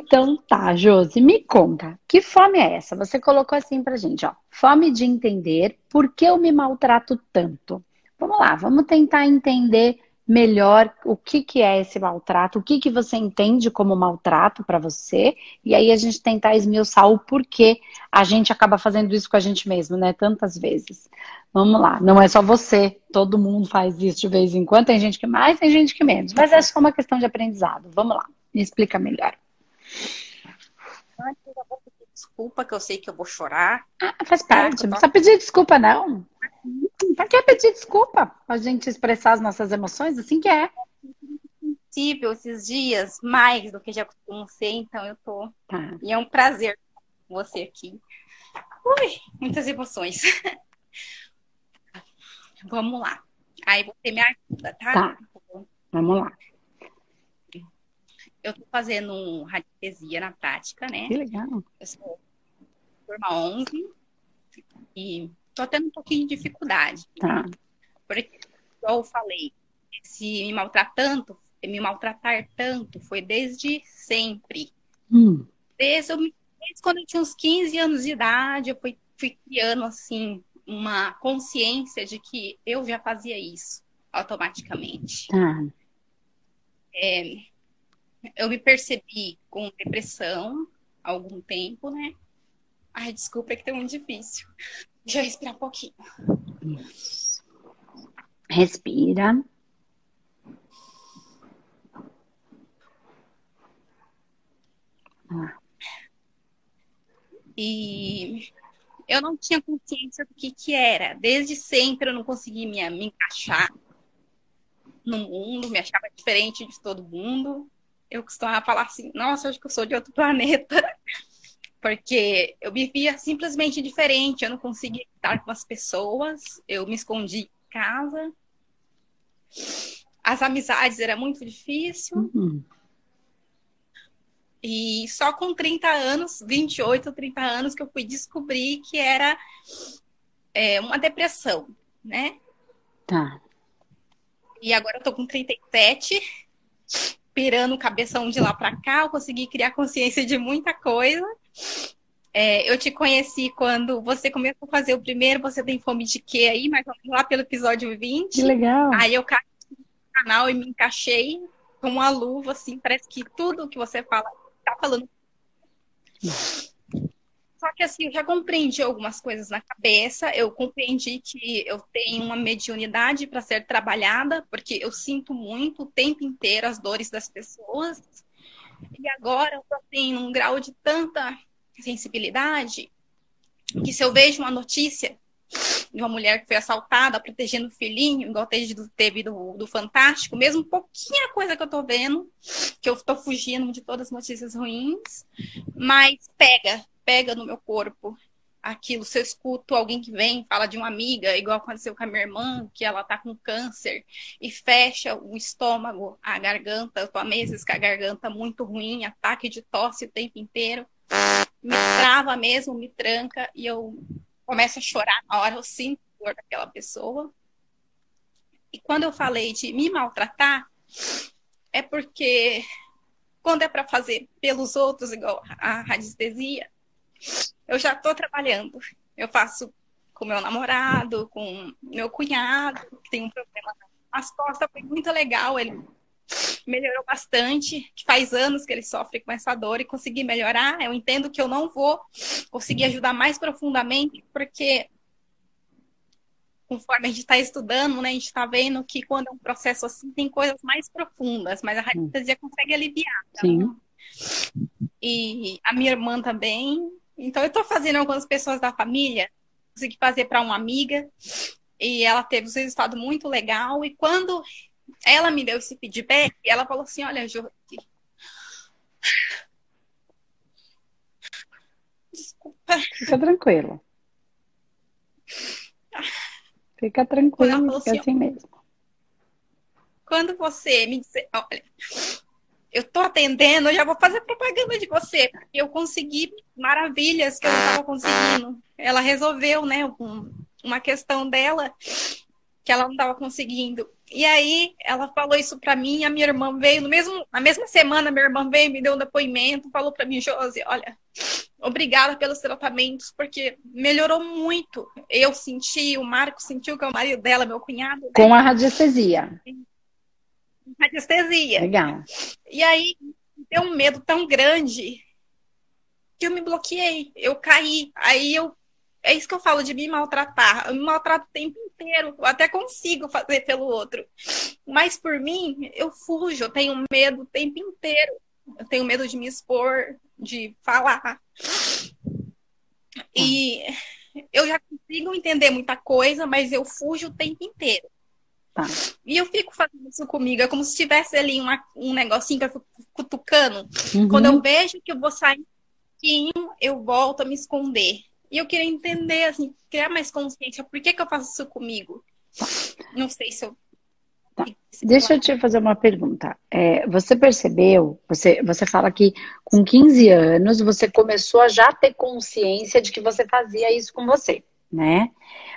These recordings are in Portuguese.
Então tá, Josi, me conta, que fome é essa? Você colocou assim pra gente, ó, fome de entender por que eu me maltrato tanto. Vamos lá, vamos tentar entender melhor o que, que é esse maltrato, o que, que você entende como maltrato para você, e aí a gente tentar esmiuçar o porquê a gente acaba fazendo isso com a gente mesmo, né? Tantas vezes. Vamos lá, não é só você, todo mundo faz isso de vez em quando, tem gente que mais, tem gente que menos, mas é só uma questão de aprendizado. Vamos lá, me explica melhor. Antes eu vou pedir desculpa, que eu sei que eu vou chorar. Ah, faz parte, não precisa pedir desculpa, não. Pra que pedir desculpa? A gente expressar as nossas emoções, assim que é. Possível esses dias, mais do que já costumo ser, então eu tô. Tá. E é um prazer com você aqui. Ui, muitas emoções. Vamos lá. Aí você me ajuda, tá? Tá. Vamos lá. Eu tô fazendo radiestesia na prática, né? Que legal. Eu sou turma 11 e tô tendo um pouquinho de dificuldade. Tá. Porque, igual eu falei, se me maltratar tanto, me maltratar tanto, foi desde sempre. Hum. Desde, eu, desde quando eu tinha uns 15 anos de idade, eu fui, fui criando, assim, uma consciência de que eu já fazia isso automaticamente. Tá. É, eu me percebi com depressão há algum tempo, né? Ai, desculpa, é que tá muito difícil. Deixa eu respirar um pouquinho. Isso. Respira. Ah. E eu não tinha consciência do que, que era. Desde sempre eu não conseguia me, me encaixar no mundo, me achava diferente de todo mundo. Eu costumava falar assim, nossa, acho que eu sou de outro planeta porque eu me via simplesmente diferente, eu não conseguia estar com as pessoas, eu me escondi em casa, as amizades era muito difícil. Uhum. E só com 30 anos, 28, 30 anos, que eu fui descobrir que era é, uma depressão, né? Tá. E agora eu tô com 37, pirando o cabeção de lá para cá, eu consegui criar consciência de muita coisa. É, eu te conheci quando você começou a fazer o primeiro, você tem fome de quê aí, mas lá pelo episódio 20. Que legal. Aí eu caí no canal e me encaixei com uma luva, assim, parece que tudo que você fala, tá falando. Só que assim, eu já compreendi algumas coisas na cabeça, eu compreendi que eu tenho uma mediunidade para ser trabalhada, porque eu sinto muito o tempo inteiro as dores das pessoas. E agora eu tenho um grau de tanta sensibilidade que se eu vejo uma notícia de uma mulher que foi assaltada protegendo o filhinho, igual teve do, do Fantástico, mesmo pouquinha coisa que eu tô vendo, que eu tô fugindo de todas as notícias ruins, mas pega, pega no meu corpo aquilo. Se eu escuto alguém que vem, fala de uma amiga, igual aconteceu com a minha irmã, que ela tá com câncer, e fecha o estômago, a garganta, eu tô há meses com a garganta muito ruim, ataque de tosse o tempo inteiro, me trava mesmo, me tranca, e eu começo a chorar na hora, eu sinto a dor daquela pessoa. E quando eu falei de me maltratar, é porque quando é para fazer pelos outros, igual a radiestesia, eu já estou trabalhando. Eu faço com meu namorado, com meu cunhado, que tem um problema nas costas, foi muito legal. Ele melhorou bastante, que faz anos que ele sofre com essa dor e consegui melhorar. Eu entendo que eu não vou conseguir ajudar mais profundamente, porque conforme a gente está estudando, né, a gente está vendo que quando é um processo assim, tem coisas mais profundas, mas a radiestesia consegue aliviar. Tá? Sim. E a minha irmã também, então, eu estou fazendo algumas pessoas da família, consegui fazer para uma amiga, e ela teve um resultado muito legal. E quando ela me deu esse feedback, ela falou assim: Olha, Jô, desculpa. Fica tranquilo. Fica tranquilo, fica assim, assim mesmo. Quando você me dizer, olha, eu tô atendendo, eu já vou fazer propaganda de você, eu consegui maravilhas que eu não estava conseguindo. Ela resolveu, né, um, uma questão dela que ela não estava conseguindo. E aí ela falou isso para mim, a minha irmã veio no mesmo, na mesma semana minha irmã veio, me deu um depoimento, falou para mim, Josi, olha, obrigada pelos tratamentos, porque melhorou muito. Eu senti, o Marco sentiu que é o marido dela, meu cunhado. Com a radiestesia. Radiestesia. Legal. E aí deu um medo tão grande que eu me bloqueei, eu caí. Aí eu é isso que eu falo de me maltratar. Eu me maltrato o tempo inteiro. Eu até consigo fazer pelo outro. Mas por mim, eu fujo. Eu tenho medo o tempo inteiro. Eu tenho medo de me expor, de falar. E eu já consigo entender muita coisa, mas eu fujo o tempo inteiro. Tá. E eu fico fazendo isso comigo. É como se tivesse ali uma, um negocinho que eu fico cutucando. Uhum. Quando eu vejo que eu vou sair um eu volto a me esconder. E eu queria entender, assim, criar mais consciência. Por que, que eu faço isso comigo? Não sei se eu. Tá. Deixa eu te fazer uma pergunta. É, você percebeu, você, você fala que com 15 anos você começou a já ter consciência de que você fazia isso com você, né?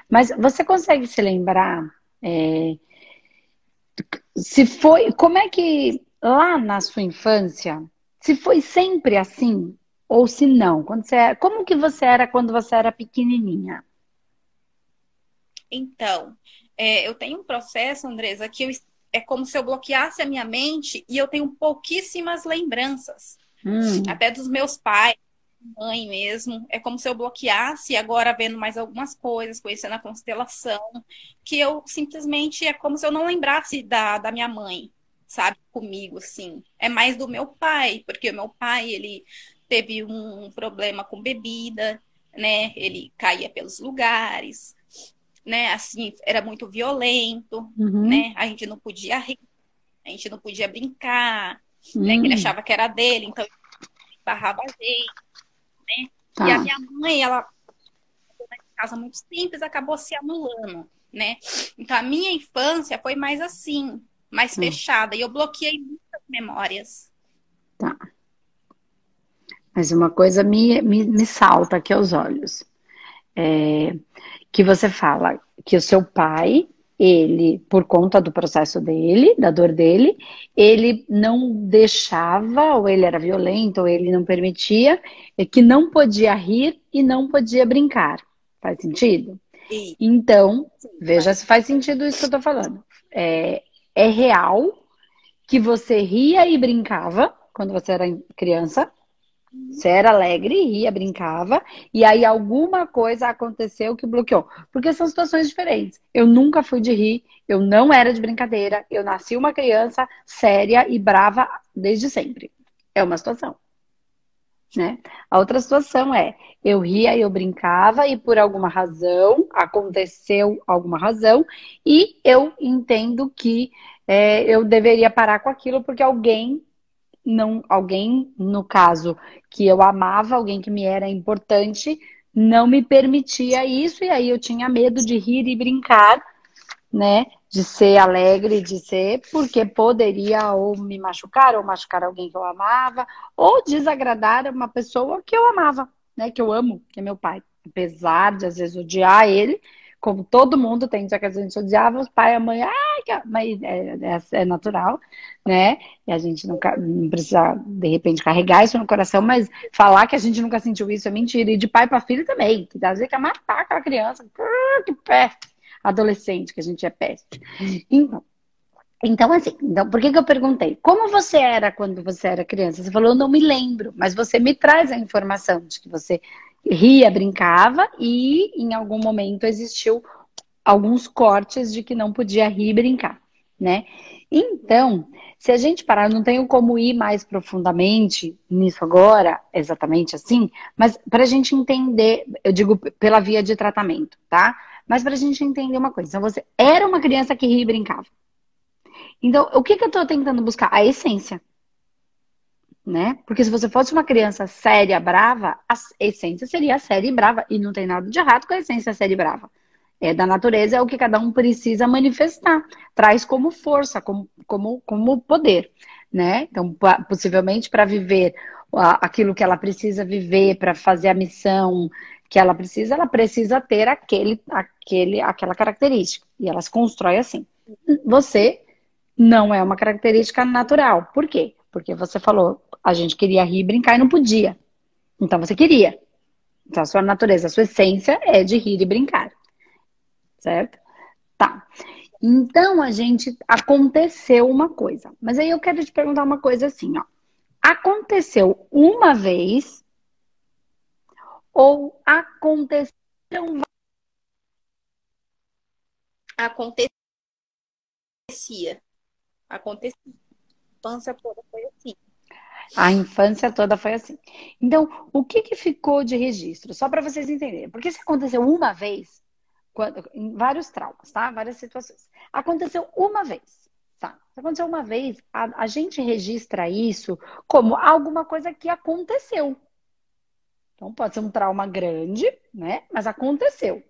Mas você consegue se lembrar é, se foi. Como é que lá na sua infância, se foi sempre assim? Ou se não, quando você era, como que você era quando você era pequenininha? Então, é, eu tenho um processo, Andresa, que eu, é como se eu bloqueasse a minha mente e eu tenho pouquíssimas lembranças. Hum. Até dos meus pais, mãe mesmo. É como se eu bloqueasse agora vendo mais algumas coisas, conhecendo a constelação, que eu simplesmente é como se eu não lembrasse da, da minha mãe, sabe, comigo, assim. É mais do meu pai, porque o meu pai, ele teve um problema com bebida, né? Ele caía pelos lugares, né? Assim, era muito violento, uhum. né? A gente não podia rir, a gente não podia brincar, uhum. né? Ele achava que era dele, então barrava a gente, né? Tá. E a minha mãe, ela casa muito simples, acabou se anulando, né? Então a minha infância foi mais assim, mais hum. fechada, e eu bloqueei muitas memórias. Tá. Mas uma coisa me, me, me salta aqui aos olhos. É, que você fala que o seu pai, ele, por conta do processo dele, da dor dele, ele não deixava, ou ele era violento, ou ele não permitia, é que não podia rir e não podia brincar. Faz sentido? Sim. Então, Sim, veja se faz sentido isso que eu tô falando. É, é real que você ria e brincava quando você era criança, você era alegre, ria, brincava, e aí alguma coisa aconteceu que bloqueou. Porque são situações diferentes. Eu nunca fui de rir, eu não era de brincadeira, eu nasci uma criança séria e brava desde sempre. É uma situação. Né? A outra situação é, eu ria eu brincava e por alguma razão, aconteceu alguma razão, e eu entendo que é, eu deveria parar com aquilo porque alguém não alguém, no caso, que eu amava, alguém que me era importante, não me permitia isso, e aí eu tinha medo de rir e brincar, né? De ser alegre, de ser, porque poderia ou me machucar, ou machucar alguém que eu amava, ou desagradar uma pessoa que eu amava, né? Que eu amo, que é meu pai. Apesar de às vezes odiar ele, como todo mundo tem, só que a gente odiava os pai e a mãe, ah, mas é, é, é, natural, né? E a gente nunca, não precisa, de repente, carregar isso no coração, mas falar que a gente nunca sentiu isso é mentira. E de pai para filho também, que às vezes quer matar aquela criança, que peste, adolescente, que a gente é peste. Então, então, assim, então, por que, que eu perguntei? Como você era quando você era criança? Você falou, eu não me lembro, mas você me traz a informação de que você ria, brincava e em algum momento existiu alguns cortes de que não podia rir e brincar, né? Então, se a gente parar, não tenho como ir mais profundamente nisso agora, exatamente assim, mas para a gente entender, eu digo pela via de tratamento, tá? Mas para a gente entender uma coisa, então você era uma criança que ria e brincava. Então, o que, que eu estou tentando buscar? A essência né? Porque se você fosse uma criança séria, brava, a essência seria séria e brava. E não tem nada de errado com a essência séria e brava. É da natureza, é o que cada um precisa manifestar. Traz como força, como, como, como poder, né? Então, possivelmente para viver aquilo que ela precisa viver, para fazer a missão que ela precisa, ela precisa ter aquele, aquele, aquela característica. E ela se constrói assim. Você não é uma característica natural. Por quê? Porque você falou, a gente queria rir, brincar e não podia. Então você queria. Então a sua natureza, a sua essência é de rir e brincar. Certo? Tá. Então a gente aconteceu uma coisa. Mas aí eu quero te perguntar uma coisa assim, ó. Aconteceu uma vez ou aconteceram acontecia. Acontecia. A infância toda foi. A infância toda foi assim. Então, o que, que ficou de registro? Só para vocês entenderem. Porque se aconteceu uma vez, quando, em vários traumas, tá? Várias situações. Aconteceu uma vez. Tá? Aconteceu uma vez, a, a gente registra isso como alguma coisa que aconteceu. Então, pode ser um trauma grande, né? Mas aconteceu.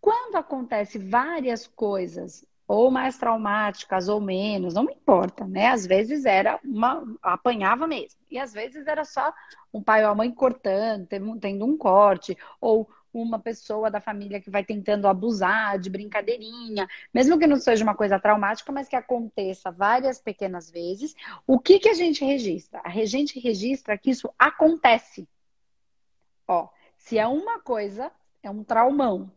Quando acontece várias coisas, ou mais traumáticas ou menos, não me importa, né? Às vezes era uma. apanhava mesmo. E às vezes era só um pai ou a mãe cortando, tendo um corte, ou uma pessoa da família que vai tentando abusar de brincadeirinha, mesmo que não seja uma coisa traumática, mas que aconteça várias pequenas vezes, o que, que a gente registra? A gente registra que isso acontece. Ó, se é uma coisa, é um traumão.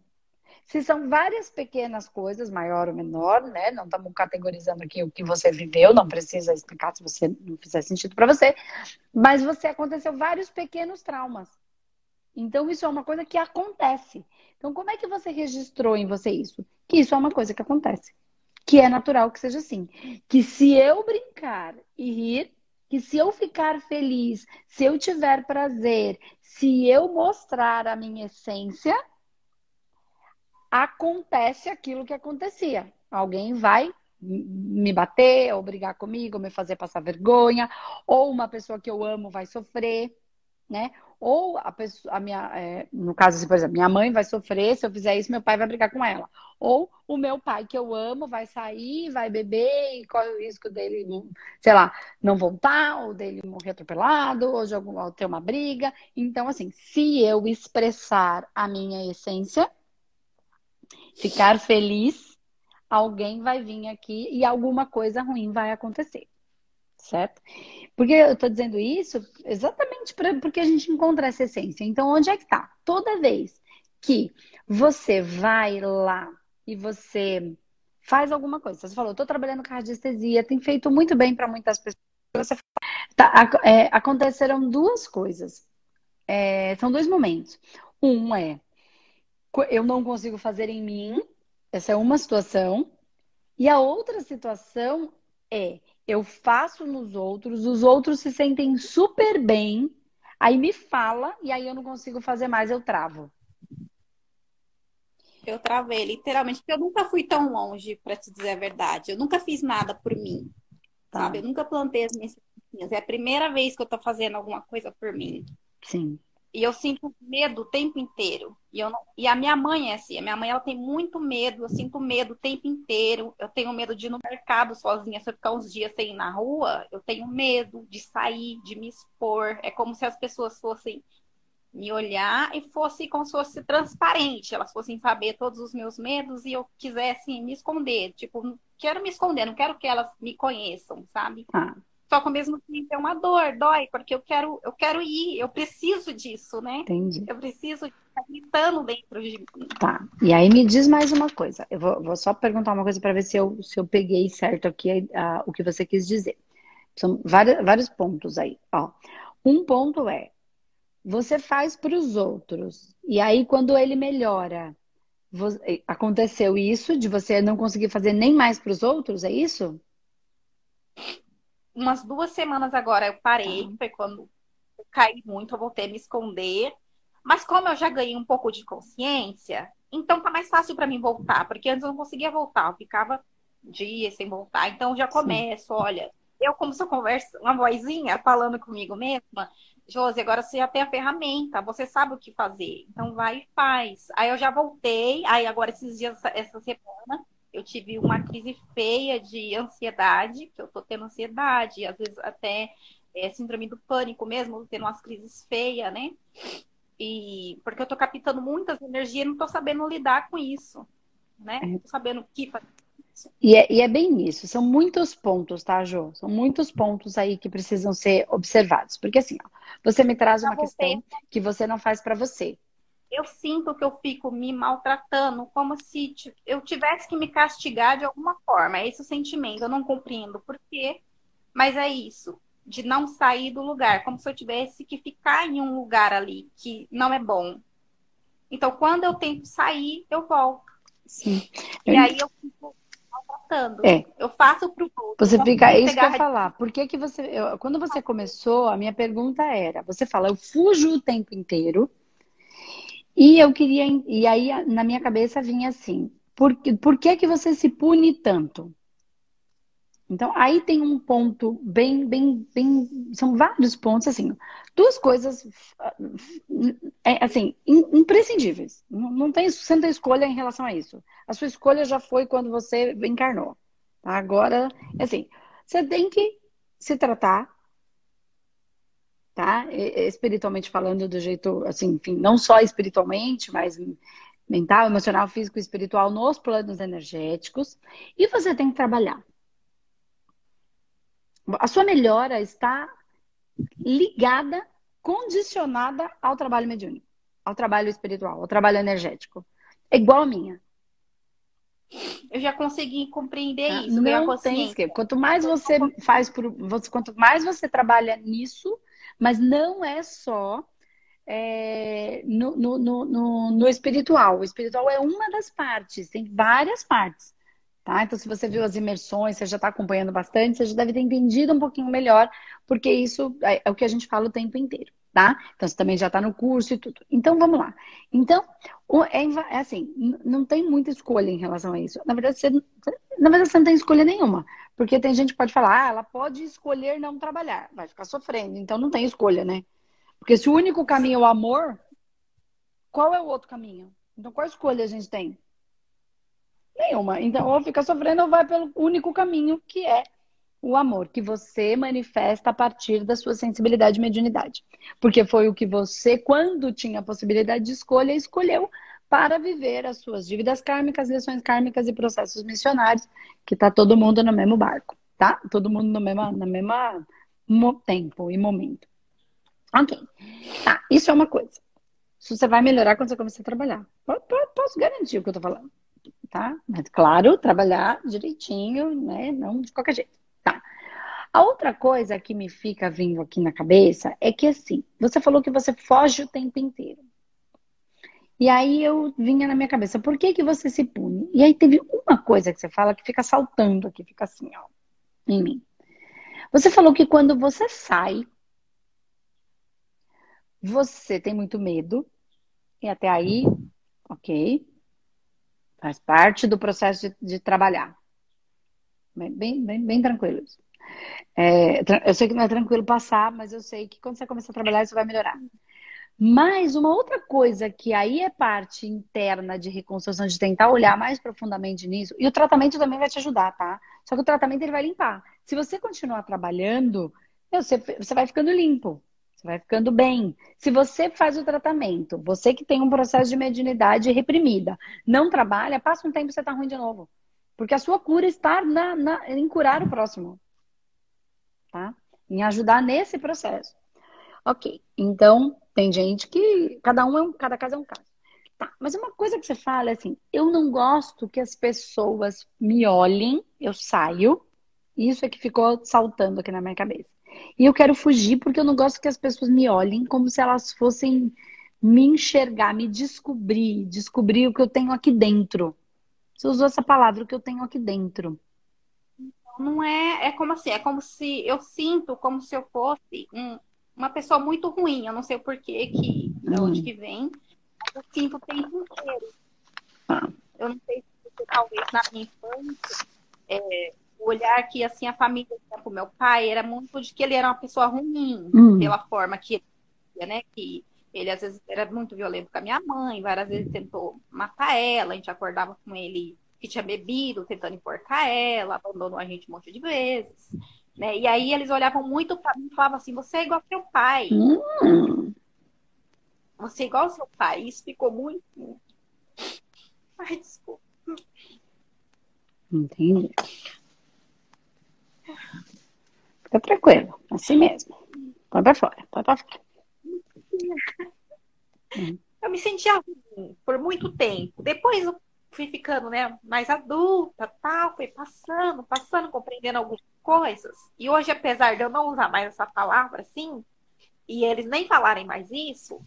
Se são várias pequenas coisas, maior ou menor, né? Não estamos categorizando aqui o que você viveu, não precisa explicar se você não fizer sentido para você, mas você aconteceu vários pequenos traumas. Então, isso é uma coisa que acontece. Então, como é que você registrou em você isso? Que isso é uma coisa que acontece. Que é natural que seja assim. Que se eu brincar e rir, que se eu ficar feliz, se eu tiver prazer, se eu mostrar a minha essência, acontece aquilo que acontecia. Alguém vai me bater, ou brigar comigo, ou me fazer passar vergonha, ou uma pessoa que eu amo vai sofrer, né? Ou a pessoa, a minha, é, no caso, por exemplo, minha mãe vai sofrer, se eu fizer isso, meu pai vai brigar com ela. Ou o meu pai, que eu amo, vai sair, vai beber e corre o risco dele, sei lá, não voltar, ou dele morrer atropelado, ou de algum, ou ter uma briga. Então, assim, se eu expressar a minha essência, ficar feliz, alguém vai vir aqui e alguma coisa ruim vai acontecer. Certo? Porque eu estou dizendo isso exatamente pra, porque a gente encontra essa essência. Então, onde é que está? Toda vez que você vai lá e você faz alguma coisa, você falou, estou trabalhando com radiestesia, tem feito muito bem para muitas pessoas. Tá, é, aconteceram duas coisas. É, são dois momentos. Um é eu não consigo fazer em mim, essa é uma situação. E a outra situação é eu faço nos outros, os outros se sentem super bem, aí me fala e aí eu não consigo fazer mais, eu travo. Eu travei, literalmente, porque eu nunca fui tão longe, para te dizer a verdade. Eu nunca fiz nada por mim, tá. sabe? Eu nunca plantei as minhas sementinhas. É a primeira vez que eu tô fazendo alguma coisa por mim. Sim. E eu sinto medo o tempo inteiro. E, eu não... e a minha mãe é assim. A minha mãe ela tem muito medo. Eu sinto medo o tempo inteiro. Eu tenho medo de ir no mercado sozinha. Se eu ficar uns dias sem ir na rua, eu tenho medo de sair, de me expor. É como se as pessoas fossem me olhar e fosse como se fosse transparente. Elas fossem saber todos os meus medos e eu quisesse me esconder. Tipo, quero me esconder, não quero que elas me conheçam, sabe? Ah. Só que ao mesmo tempo é uma dor, dói, porque eu quero, eu quero ir, eu preciso disso, né? Entendi. Eu preciso estar gritando dentro de mim. Tá. E aí me diz mais uma coisa. Eu vou, vou só perguntar uma coisa para ver se eu, se eu peguei certo aqui o que você quis dizer. São vários, vários pontos aí. Ó. Um ponto é você faz para os outros. E aí, quando ele melhora, aconteceu isso de você não conseguir fazer nem mais para os outros, é isso? Umas duas semanas agora eu parei, uhum. foi quando eu caí muito, eu voltei a me esconder. Mas como eu já ganhei um pouco de consciência, então tá mais fácil para mim voltar, porque antes eu não conseguia voltar, eu ficava dias sem voltar. Então já começo, Sim. olha, eu como se eu converso, uma vozinha falando comigo mesma, Josi, agora você já tem a ferramenta, você sabe o que fazer. Então vai e faz. Aí eu já voltei, aí agora esses dias, essa semana, eu tive uma crise feia de ansiedade, que eu tô tendo ansiedade, às vezes até é, síndrome do pânico mesmo, tendo umas crises feias, né? E porque eu tô captando muitas energias e não tô sabendo lidar com isso, né? Não tô sabendo o que fazer. E é, e é bem isso, são muitos pontos, tá, Jo? São muitos pontos aí que precisam ser observados. Porque assim, ó, você me traz uma questão que você não faz para você. Eu sinto que eu fico me maltratando como se eu tivesse que me castigar de alguma forma. É esse o sentimento. Eu não compreendo por quê, mas é isso. De não sair do lugar, como se eu tivesse que ficar em um lugar ali que não é bom. Então, quando eu tento sair, eu volto. Sim. E aí eu fico maltratando. É. Eu faço pro outro. Você fica, é isso que eu ia falar. Por que que você, eu, quando você começou, a minha pergunta era, você fala, eu fujo o tempo inteiro, e eu queria, e aí na minha cabeça vinha assim, por, por que que você se pune tanto? Então, aí tem um ponto bem, bem, bem. São vários pontos, assim. Duas coisas, é, assim, imprescindíveis. Não tem, você não tem escolha em relação a isso. A sua escolha já foi quando você encarnou. Tá? Agora, assim, você tem que se tratar, tá? Espiritualmente falando, do jeito, assim, enfim, não só espiritualmente, mas mental, emocional, físico e espiritual nos planos energéticos. E você tem que trabalhar. A sua melhora está ligada, condicionada ao trabalho mediúnico, ao trabalho espiritual, ao trabalho energético. É igual a minha. Eu já consegui compreender ah, isso. Não tem esquema. Quanto mais você faz por, quanto mais você trabalha nisso, mas não é só é, no, no, no, no, espiritual. O espiritual é uma das partes, tem várias partes. Tá? Então, se você viu as imersões, você já está acompanhando bastante, você já deve ter entendido um pouquinho melhor, porque isso é, é o que a gente fala o tempo inteiro, tá? Então, você também já está no curso e tudo. Então, vamos lá. Então, é, é, assim, não tem muita escolha em relação a isso. Na verdade, você, na verdade, você não tem escolha nenhuma. Porque tem gente que pode falar, ah, ela pode escolher não trabalhar, vai ficar sofrendo. Então, não tem escolha, né? Porque se o único caminho é o amor, qual é o outro caminho? Então, qual escolha a gente tem? Nenhuma. Então, ou fica sofrendo ou vai pelo único caminho que é o amor, que você manifesta a partir da sua sensibilidade e mediunidade. Porque foi o que você, quando tinha a possibilidade de escolha, escolheu para viver as suas dívidas kármicas, lições kármicas e processos missionários, que tá todo mundo no mesmo barco, tá? Todo mundo no mesmo, no mesmo tempo e momento. Ok. Tá, isso é uma coisa. Isso você vai melhorar quando você começar a trabalhar. Posso garantir o que eu tô falando tá? Mas, claro, trabalhar direitinho, né? Não de qualquer jeito, tá? A outra coisa que me fica vindo aqui na cabeça é que, assim, você falou que você foge o tempo inteiro. E aí eu vinha na minha cabeça, por que que você se pune? E aí teve uma coisa que você fala que fica saltando aqui, fica assim, ó, em mim. Você falou que quando você sai, você tem muito medo, e até aí, ok. Faz parte do processo de, de trabalhar. Bem, bem, bem tranquilo. É, eu sei que não é tranquilo passar, mas eu sei que quando você começar a trabalhar, isso vai melhorar. Mas uma outra coisa que aí é parte interna de reconstrução, de tentar olhar mais profundamente nisso, e o tratamento também vai te ajudar, tá? Só que o tratamento ele vai limpar. Se você continuar trabalhando, você, você vai ficando limpo. Você vai ficando bem. Se você faz o tratamento, você que tem um processo de mediunidade reprimida, não trabalha, passa um tempo você tá ruim de novo. Porque a sua cura está na, na, em curar o próximo. Tá? Em ajudar nesse processo. Ok. Então, tem gente que. Cada um é um, cada caso é um caso. Tá, mas uma coisa que você fala é assim: eu não gosto que as pessoas me olhem, eu saio. Isso é que ficou saltando aqui na minha cabeça. E eu quero fugir porque eu não gosto que as pessoas me olhem como se elas fossem me enxergar, me descobrir, descobrir o que eu tenho aqui dentro. Você usou essa palavra, o que eu tenho aqui dentro. Não é, é como assim, é como se eu sinto como se eu fosse um, uma pessoa muito ruim. Eu não sei o porquê que, de onde hum. que vem. Eu sinto o tempo inteiro. Ah. Eu não sei se talvez na minha infância é, o olhar que assim a família com meu pai era muito de que ele era uma pessoa ruim hum. pela forma que ele, né, que ele às vezes era muito violento com a minha mãe, várias vezes tentou matar ela, a gente acordava com ele que tinha bebido, tentando importar ela, abandonou a gente um monte de vezes, né? E aí eles olhavam muito para mim e falavam assim: "Você é igual ao seu pai". Hum. Você, igual seu país, ficou muito. Ai, desculpa. Entendi. Fica tranquilo, assim mesmo. Põe pra fora, põe pra fora. Eu me sentia ruim por muito tempo. Depois eu fui ficando, né, mais adulta, tal, fui passando, passando, compreendendo algumas coisas. E hoje, apesar de eu não usar mais essa palavra assim, e eles nem falarem mais isso,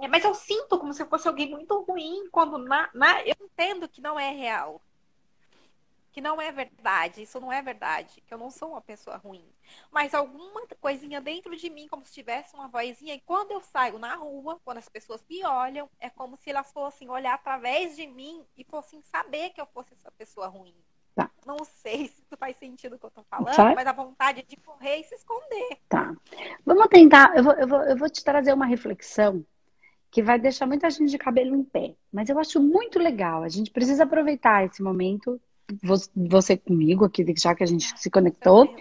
é, mas eu sinto como se fosse alguém muito ruim quando na, na, eu entendo que não é real que não é verdade, isso não é verdade, que eu não sou uma pessoa ruim. Mas alguma coisinha dentro de mim, como se tivesse uma vozinha, e quando eu saio na rua, quando as pessoas me olham, é como se elas fossem olhar através de mim e fossem saber que eu fosse essa pessoa ruim. Tá. Não sei se faz sentido o que eu tô falando, mas a vontade de correr e se esconder. Tá. Vamos tentar, eu vou, eu vou, eu vou te trazer uma reflexão que vai deixar muita gente de cabelo em pé. Mas eu acho muito legal. A gente precisa aproveitar esse momento você comigo aqui, já que a gente se conectou,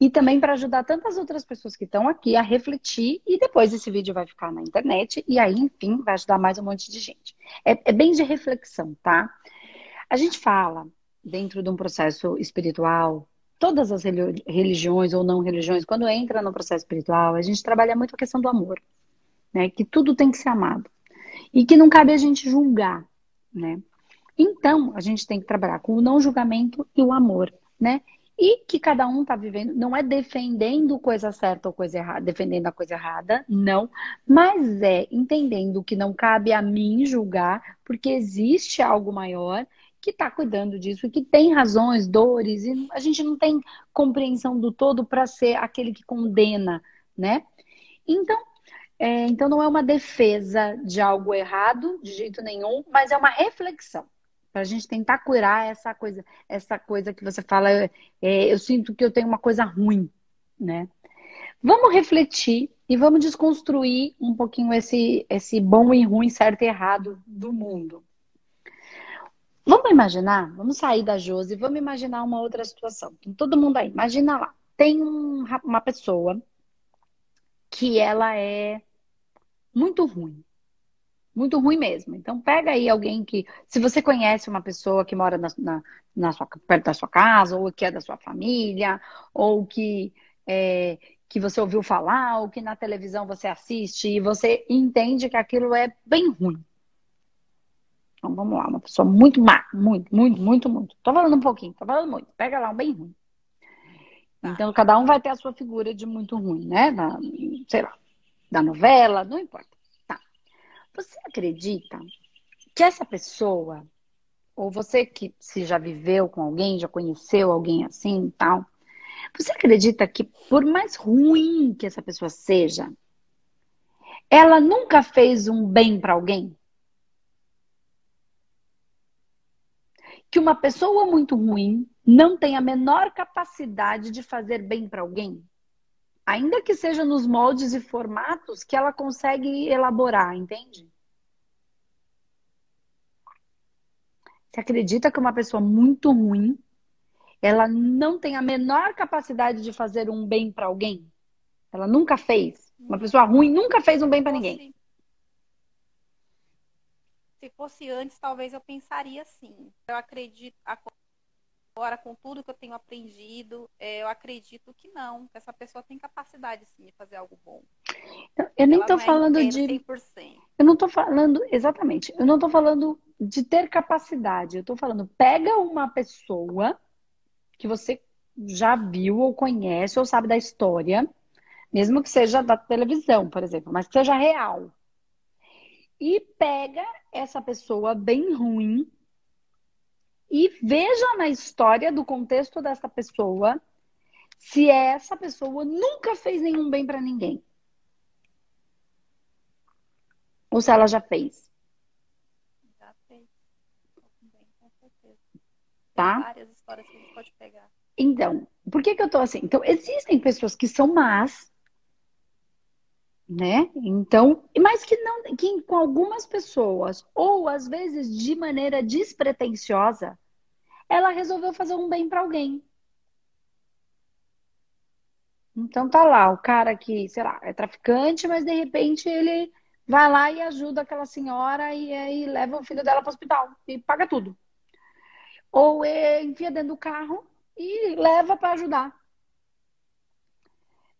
e também para ajudar tantas outras pessoas que estão aqui a refletir, e depois esse vídeo vai ficar na internet, e aí, enfim, vai ajudar mais um monte de gente. É, é bem de reflexão, tá? A gente fala, dentro de um processo espiritual, todas as religiões ou não religiões, quando entra no processo espiritual, a gente trabalha muito a questão do amor, né? Que tudo tem que ser amado. E que não cabe a gente julgar, né? Então, a gente tem que trabalhar com o não julgamento e o amor, né? E que cada um está vivendo, não é defendendo coisa certa ou coisa errada, defendendo a coisa errada, não, mas é entendendo que não cabe a mim julgar, porque existe algo maior que está cuidando disso, que tem razões, dores, e a gente não tem compreensão do todo para ser aquele que condena, né? Então, é, então não é uma defesa de algo errado, de jeito nenhum, mas é uma reflexão para a gente tentar curar essa coisa, essa coisa que você fala, é, eu sinto que eu tenho uma coisa ruim, né? Vamos refletir e vamos desconstruir um pouquinho esse, esse bom e ruim, certo e errado do mundo. Vamos imaginar, vamos sair da Josi, vamos imaginar uma outra situação. Tem todo mundo aí, imagina lá. Tem um, uma pessoa que ela é muito ruim muito ruim mesmo. Então, pega aí alguém que, se você conhece uma pessoa que mora na, na, na sua, perto da sua casa, ou que é da sua família, ou que, é, que você ouviu falar, ou que na televisão você assiste e você entende que aquilo é bem ruim. Então, vamos lá, uma pessoa muito má, muito, muito, muito, muito. Tô falando um pouquinho, tô falando muito. Pega lá um bem ruim. Tá. Então, cada um vai ter a sua figura de muito ruim, né? Da, sei lá, da novela, não importa. Você acredita que essa pessoa, ou você que se já viveu com alguém, já conheceu alguém assim e tal, você acredita que por mais ruim que essa pessoa seja, ela nunca fez um bem para alguém? Que uma pessoa muito ruim não tem a menor capacidade de fazer bem para alguém? Ainda que seja nos moldes e formatos que ela consegue elaborar, entende? Você acredita que uma pessoa muito ruim, ela não tem a menor capacidade de fazer um bem para alguém? Ela nunca fez. Uma pessoa ruim nunca fez um bem para ninguém. Se fosse antes, talvez eu pensaria assim. Eu acredito agora com tudo que eu tenho aprendido, é, eu acredito que não, que essa pessoa tem capacidade sim de fazer algo bom. Eu nem estou é falando de 100%. Eu não estou falando exatamente. Eu não estou falando de ter capacidade. Eu estou falando, pega uma pessoa que você já viu ou conhece ou sabe da história, mesmo que seja da televisão, por exemplo, mas que seja real. E pega essa pessoa bem ruim e veja na história do contexto dessa pessoa se essa pessoa nunca fez nenhum bem para ninguém. Ou se ela já fez. Já fez. Bem, com certeza. Tá? Tem várias histórias que a gente pode pegar. Então, por que, que eu tô assim? Então, existem pessoas que são más, né? Então, mas que não, que com algumas pessoas, ou às vezes de maneira despretensiosa, ela resolveu fazer um bem para alguém. Então tá lá, o cara que, sei lá, é traficante, mas de repente ele vai lá e ajuda aquela senhora e aí leva o filho dela para o hospital e paga tudo. Ou enfia dentro do carro e leva para ajudar.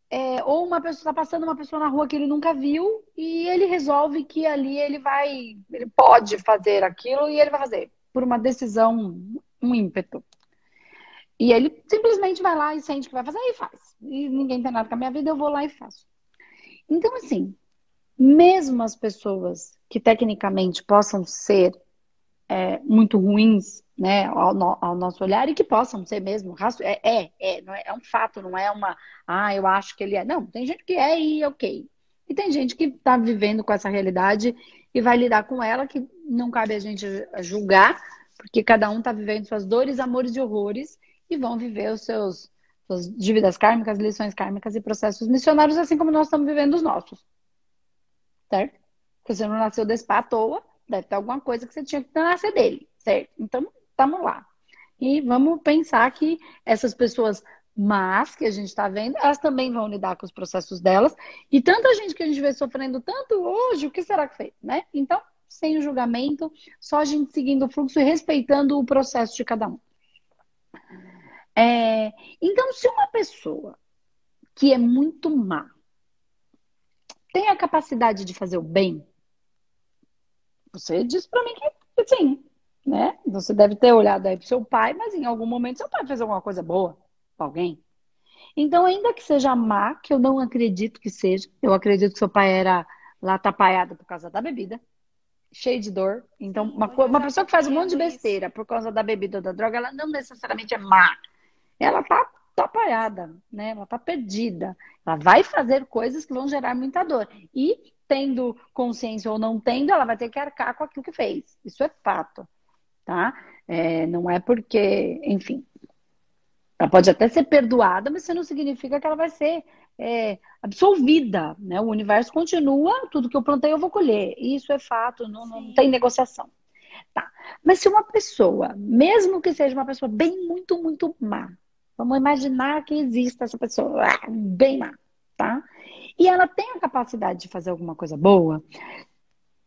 É, ou uma pessoa está passando uma pessoa na rua que ele nunca viu e ele resolve que ali ele vai, ele pode fazer aquilo e ele vai fazer por uma decisão, um ímpeto. E ele simplesmente vai lá e sente que vai fazer e faz. E ninguém tem nada com a minha vida, eu vou lá e faço. Então, assim, mesmo as pessoas que tecnicamente possam ser é, muito ruins, né, ao, no, ao, nosso olhar e que possam ser mesmo, é, é, é, não é, é um fato, não é uma, ah, eu acho que ele é. Não, tem gente que é e ok. E tem gente que está vivendo com essa realidade e vai lidar com ela, que não cabe a gente julgar, porque cada um está vivendo suas dores, amores e horrores e vão viver os seus suas dívidas kármicas, lições kármicas e processos missionários, assim como nós estamos vivendo os nossos. Certo? Você não nasceu desse pá à toa, deve ter alguma coisa que você tinha que nascer dele, certo? Então, estamos lá. E vamos pensar que essas pessoas más que a gente está vendo, elas também vão lidar com os processos delas. E tanta gente que a gente vê sofrendo tanto hoje, o que será que fez, né? Então, sem o julgamento, só a gente seguindo o fluxo e respeitando o processo de cada um. É, então, se uma pessoa que é muito má tem a capacidade de fazer o bem, você diz para mim que sim, né? Você deve ter olhado aí pro seu pai, mas em algum momento seu pai fez alguma coisa boa para alguém. Então, ainda que seja má, que eu não acredito que seja, eu acredito que seu pai era lá tapaiado por causa da bebida, cheio de dor. Então, uma, uma pessoa que faz um monte de besteira por causa da bebida ou da droga, ela não necessariamente é má ela tá atrapalhada, né? Ela tá perdida. Ela vai fazer coisas que vão gerar muita dor. E tendo consciência ou não tendo, ela vai ter que arcar com aquilo que fez. Isso é fato, tá? É, não é porque, enfim, ela pode até ser perdoada, mas isso não significa que ela vai ser é, absolvida, né? O universo continua, tudo que eu plantei eu vou colher. Isso é fato, não, não tem negociação. Tá. Mas se uma pessoa, mesmo que seja uma pessoa bem muito, muito má, Vamos imaginar que exista essa pessoa ah, bem má, tá? E ela tem a capacidade de fazer alguma coisa boa.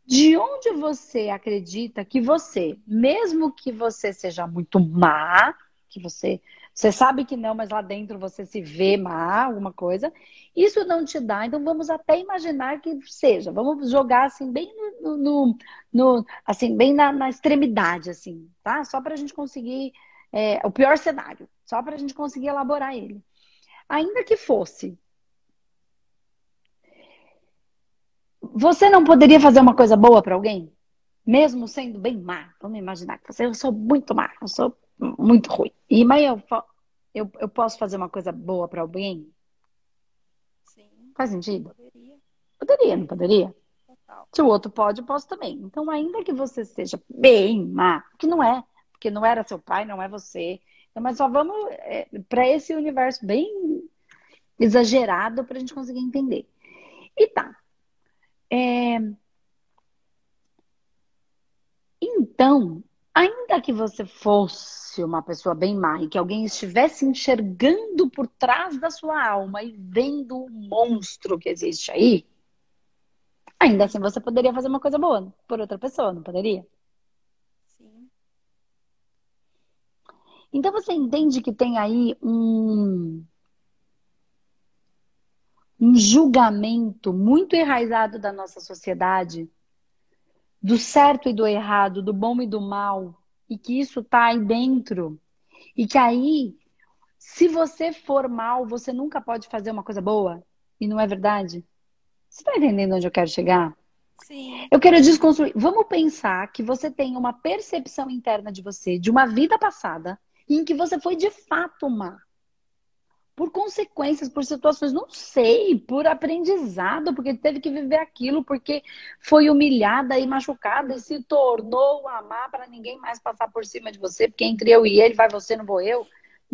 De onde você acredita que você, mesmo que você seja muito má, que você, você sabe que não, mas lá dentro você se vê má, alguma coisa, isso não te dá. Então vamos até imaginar que seja. Vamos jogar assim bem no, no, no assim bem na, na, extremidade, assim, tá? Só para a gente conseguir é, o pior cenário só para a gente conseguir elaborar ele. Ainda que fosse. Você não poderia fazer uma coisa boa para alguém? Mesmo sendo bem má. Vamos imaginar que você, eu sou muito má, eu sou muito ruim. E mas eu, eu, eu posso fazer uma coisa boa para alguém? Sim. Faz sentido? Poderia. Poderia, não poderia? Total. Se o outro pode, eu posso também. Então, ainda que você seja bem má, que não é, porque não era seu pai, não é você, então, mas só vamos é, para esse universo bem exagerado para a gente conseguir entender. E tá. É... Então, ainda que você fosse uma pessoa bem má e que alguém estivesse enxergando por trás da sua alma e vendo o monstro que existe aí, ainda assim você poderia fazer uma coisa boa por outra pessoa, não poderia? Então você entende que tem aí um, um julgamento muito enraizado da nossa sociedade do certo e do errado, do bom e do mal, e que isso tá aí dentro. E que aí, se você for mal, você nunca pode fazer uma coisa boa. E não é verdade? Você está entendendo onde eu quero chegar? Sim. Eu quero desconstruir. Vamos pensar que você tem uma percepção interna de você, de uma vida passada, em que você foi de fato má. Por consequências, por situações, não sei, por aprendizado, porque teve que viver aquilo, porque foi humilhada e machucada e se tornou amar para ninguém mais passar por cima de você, porque entre eu e ele vai você, não vou eu.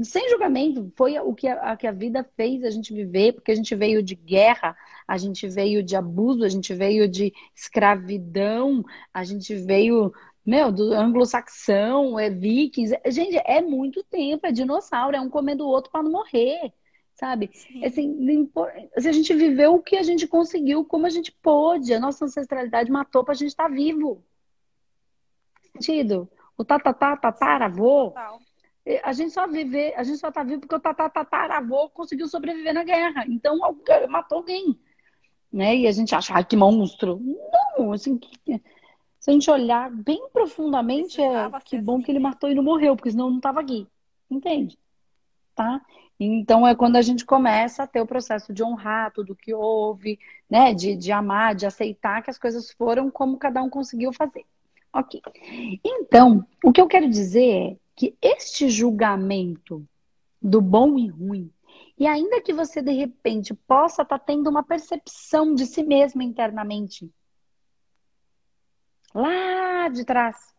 Sem julgamento, foi o que a, a, que a vida fez a gente viver, porque a gente veio de guerra, a gente veio de abuso, a gente veio de escravidão, a gente veio meu, do anglo-saxão, é vikings. Gente, é muito tempo, é dinossauro, é um comendo o outro para não morrer. sabe? Assim, se a gente viveu o que a gente conseguiu, como a gente pôde, a nossa ancestralidade matou para a gente estar tá vivo. Sentido? O tatatá, tataravô, a gente só vive, a gente só tá vivo porque o tatatataravô conseguiu sobreviver na guerra. Então, matou alguém. Né? E a gente acha, ai, que monstro. Não, assim, se a gente olhar bem profundamente, é que bom que ele matou e não morreu, porque senão não estava aqui. Entende? Tá? Então é quando a gente começa a ter o processo de honrar tudo que houve, né? De, de amar, de aceitar que as coisas foram como cada um conseguiu fazer. Ok. Então, o que eu quero dizer é que este julgamento do bom e ruim, e ainda que você de repente possa estar tá tendo uma percepção de si mesmo internamente, lá de trás,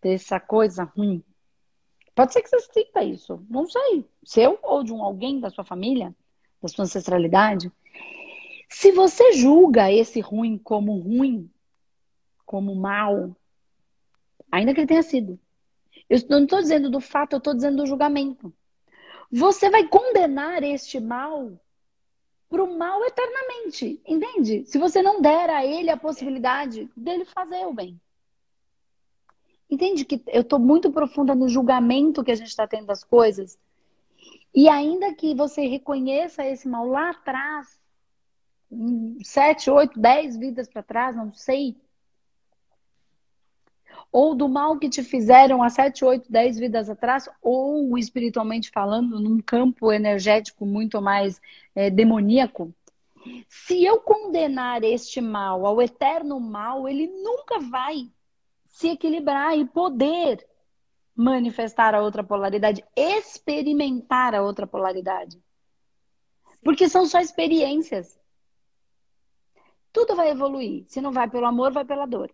dessa coisa ruim, Pode ser que você sinta isso, não sei. Seu ou de um alguém da sua família, da sua ancestralidade. Se você julga esse ruim como ruim, como mal, ainda que ele tenha sido. Eu não estou dizendo do fato, eu estou dizendo do julgamento. Você vai condenar este mal para o mal eternamente, entende? Se você não der a ele a possibilidade dele fazer o bem. Entende que eu estou muito profunda no julgamento que a gente está tendo das coisas? E ainda que você reconheça esse mal lá atrás, sete, oito, dez vidas para trás, não sei. Ou do mal que te fizeram há sete, oito, dez vidas atrás, ou espiritualmente falando, num campo energético muito mais é, demoníaco. Se eu condenar este mal ao eterno mal, ele nunca vai se equilibrar e poder manifestar a outra polaridade, experimentar a outra polaridade. Porque são só experiências. Tudo vai evoluir. Se não vai pelo amor, vai pela dor.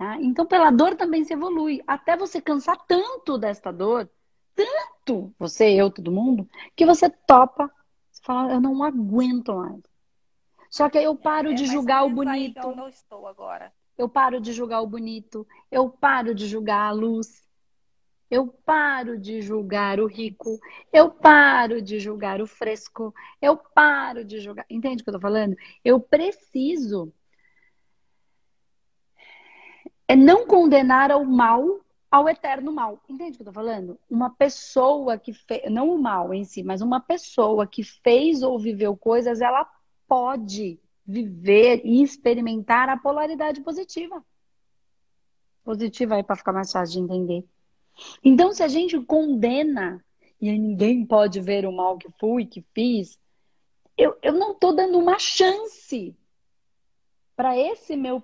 Tá? Então, pela dor também se evolui. Até você cansar tanto desta dor, tanto, você, eu, todo mundo, que você topa. Você fala, eu não aguento mais. Só que aí eu paro é, de julgar o bonito. Aí onde eu estou agora. Eu paro de julgar o bonito, eu paro de julgar a luz, eu paro de julgar o rico, eu paro de julgar o fresco, eu paro de julgar. Entende o que eu tô falando? Eu preciso é não condenar ao mal ao eterno mal. Entende o que eu tô falando? Uma pessoa que fez, não o mal em si, mas uma pessoa que fez ou viveu coisas, ela pode viver e experimentar a polaridade positiva. Positiva aí para ficar mais fácil de entender. Então, se a gente condena e ninguém pode ver o mal que fui, que fiz, eu, eu não estou dando uma chance para esse meu,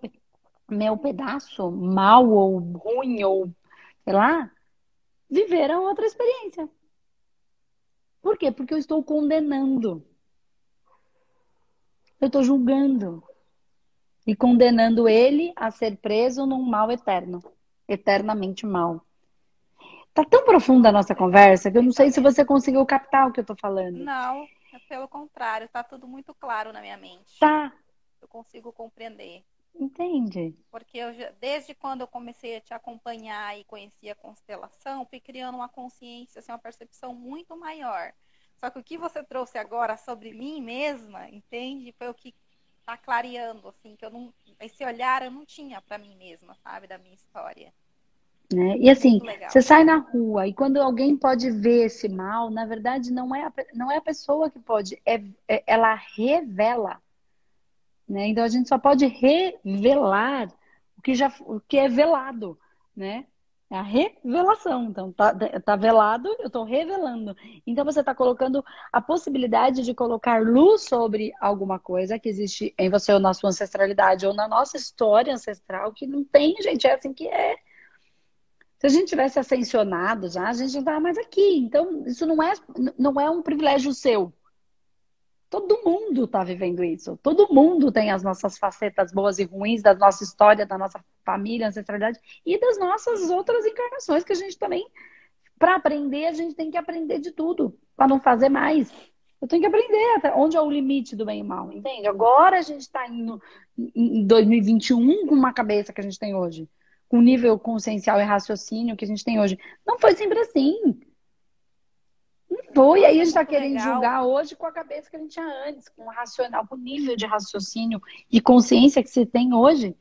meu pedaço mal ou ruim ou sei lá, viver a outra experiência. Por quê? Porque eu estou condenando. Eu estou julgando e condenando ele a ser preso num mal eterno, eternamente mal. Tá tão profunda a nossa conversa que eu não sei se você conseguiu captar o que eu tô falando. Não, é pelo contrário, tá tudo muito claro na minha mente. Tá. Eu consigo compreender. Entende? Porque eu, desde quando eu comecei a te acompanhar e conhecer a constelação, fui criando uma consciência, assim, uma percepção muito maior só que o que você trouxe agora sobre mim mesma, entende? Foi o que está clareando, assim, que eu não. Esse olhar eu não tinha para mim mesma, sabe, da minha história. Né? E assim, você sai na rua e quando alguém pode ver esse mal, na verdade não é a, não é a pessoa que pode, é, é, ela revela. Né? Então a gente só pode revelar o que já o que é velado, né? É a revelação. Então, tá, tá velado, eu estou revelando. Então, você está colocando a possibilidade de colocar luz sobre alguma coisa que existe em você ou na sua ancestralidade ou na nossa história ancestral, que não tem, gente, é assim que é. Se a gente tivesse ascensionado já, a gente não estava mais aqui. Então, isso não é, não é um privilégio seu. Todo mundo está vivendo isso. Todo mundo tem as nossas facetas boas e ruins da nossa história, da nossa família, ancestralidade e das nossas outras encarnações que a gente também, para aprender, a gente tem que aprender de tudo, para não fazer mais. Eu tenho que aprender até onde é o limite do bem e mal, entende? Agora a gente está indo em 2021 com uma cabeça que a gente tem hoje, com o nível consciencial e raciocínio que a gente tem hoje. Não foi sempre assim. Não foi. Aí a gente está querendo legal. julgar hoje com a cabeça que a gente tinha antes, com o racional, com o nível de raciocínio e consciência que se tem hoje,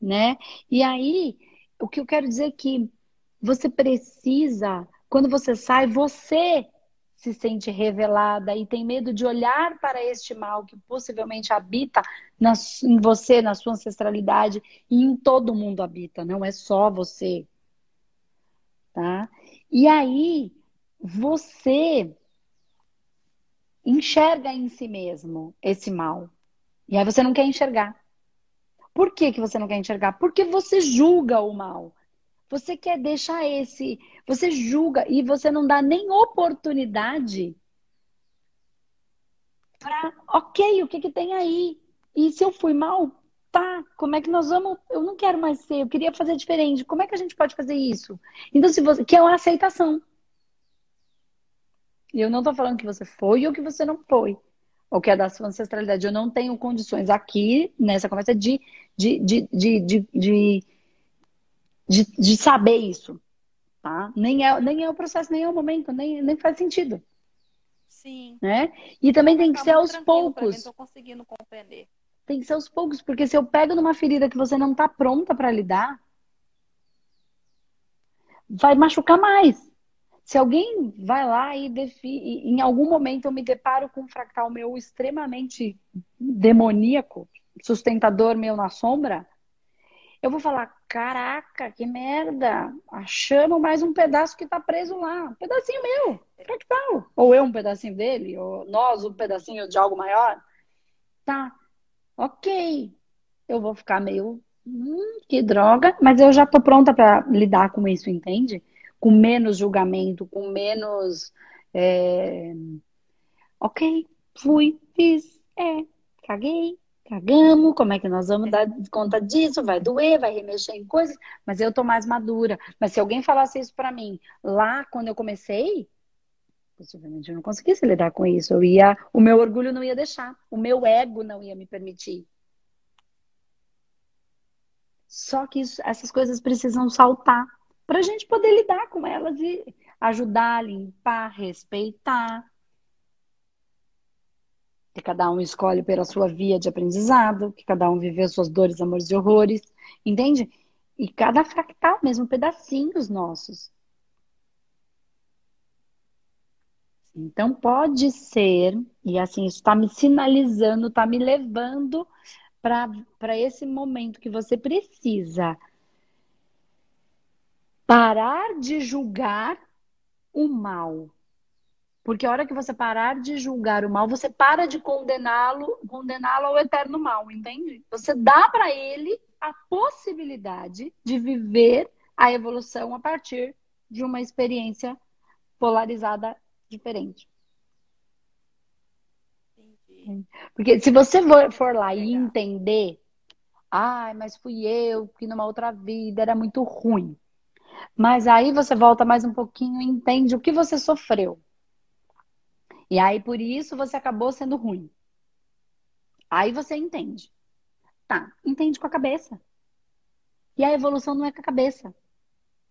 né? E aí, o que eu quero dizer é que você precisa, quando você sai, você se sente revelada e tem medo de olhar para este mal que possivelmente habita na, em você, na sua ancestralidade e em todo mundo habita, não é só você. Tá? E aí, você enxerga em si mesmo esse mal. E aí você não quer enxergar. Por que, que você não quer enxergar? Porque você julga o mal. Você quer deixar esse. Você julga e você não dá nem oportunidade para. Ok, o que, que tem aí? E se eu fui mal, tá, como é que nós vamos? Eu não quero mais ser, eu queria fazer diferente. Como é que a gente pode fazer isso? Então, se você. Que é uma aceitação. E eu não estou falando que você foi ou que você não foi. Ou que é da sua ancestralidade. Eu não tenho condições aqui, nessa conversa, de, de, de, de, de, de de, saber isso. Tá? Nem, é, nem é o processo, nem é o momento, nem, nem faz sentido. Sim. Né? E também tem que ser aos poucos. Estou conseguindo compreender. Tem que ser aos poucos, porque se eu pego numa ferida que você não está pronta para lidar, vai machucar mais. Se alguém vai lá e defi... em algum momento eu me deparo com um fractal meu extremamente demoníaco, sustentador meu na sombra, eu vou falar, caraca, que merda, achamos mais um pedaço que tá preso lá, um pedacinho meu, fractal. Ou eu um pedacinho dele, ou nós um pedacinho de algo maior. Tá, ok. Eu vou ficar meio, hum, que droga, mas eu já tô pronta para lidar com isso, entende? Com menos julgamento, com menos. É... Ok, fui, fiz, é, caguei, cagamos, como é que nós vamos dar conta disso? Vai doer, vai remexer em coisas, mas eu tô mais madura. Mas se alguém falasse isso para mim lá quando eu comecei, possivelmente eu não conseguisse lidar com isso. Eu ia, o meu orgulho não ia deixar, o meu ego não ia me permitir. Só que isso, essas coisas precisam saltar para a gente poder lidar com elas e ajudar, limpar, respeitar que cada um escolhe pela sua via de aprendizado, que cada um viveu suas dores, amores e horrores, entende? E cada fractal, mesmo pedacinhos nossos. Então pode ser, e assim, isso está me sinalizando, está me levando para esse momento que você precisa parar de julgar o mal porque a hora que você parar de julgar o mal, você para de condená-lo, condená-lo ao eterno mal, entende? Você dá para ele a possibilidade de viver a evolução a partir de uma experiência polarizada diferente. Entendi. Porque se você for, lá Legal. e entender, ai, mas fui eu que numa outra vida era muito ruim. Mas aí você volta mais um pouquinho e entende o que você sofreu. E aí, por isso, você acabou sendo ruim. Aí você entende. Tá, entende com a cabeça. E a evolução não é com a cabeça.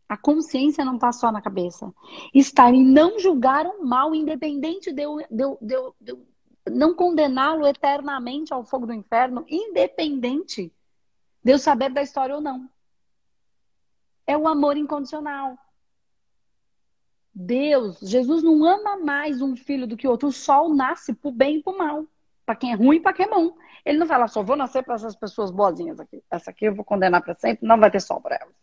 A consciência não está só na cabeça. Estar em não julgar o mal, independente de eu, de eu, de eu, de eu não condená-lo eternamente ao fogo do inferno, independente de eu saber da história ou não. É o amor incondicional. Deus, Jesus não ama mais um filho do que outro. O sol nasce pro bem e pro mal. Para quem é ruim e para quem é bom. Ele não fala, só vou nascer para essas pessoas boazinhas aqui. Essa aqui eu vou condenar para sempre, não vai ter sol para elas.